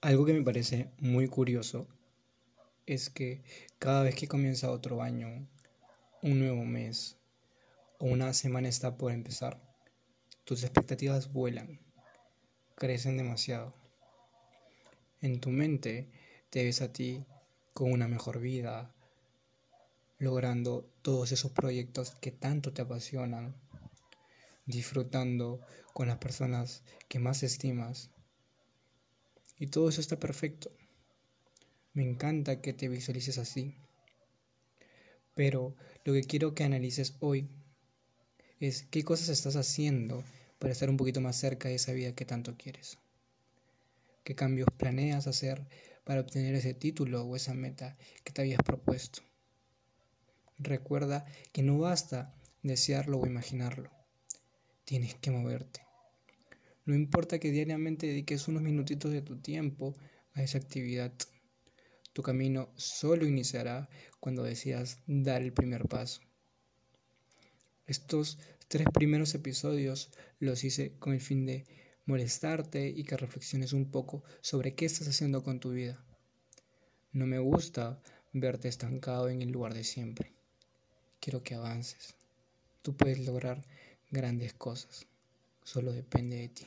Algo que me parece muy curioso es que cada vez que comienza otro año, un nuevo mes o una semana está por empezar, tus expectativas vuelan, crecen demasiado. En tu mente te ves a ti con una mejor vida, logrando todos esos proyectos que tanto te apasionan, disfrutando con las personas que más estimas y todo eso está perfecto. Me encanta que te visualices así. Pero lo que quiero que analices hoy es qué cosas estás haciendo para estar un poquito más cerca de esa vida que tanto quieres. ¿Qué cambios planeas hacer para obtener ese título o esa meta que te habías propuesto? Recuerda que no basta desearlo o imaginarlo. Tienes que moverte. No importa que diariamente dediques unos minutitos de tu tiempo a esa actividad. Tu camino solo iniciará cuando decidas dar el primer paso. Estos tres primeros episodios los hice con el fin de molestarte y que reflexiones un poco sobre qué estás haciendo con tu vida. No me gusta verte estancado en el lugar de siempre. Quiero que avances. Tú puedes lograr grandes cosas. Solo depende de ti.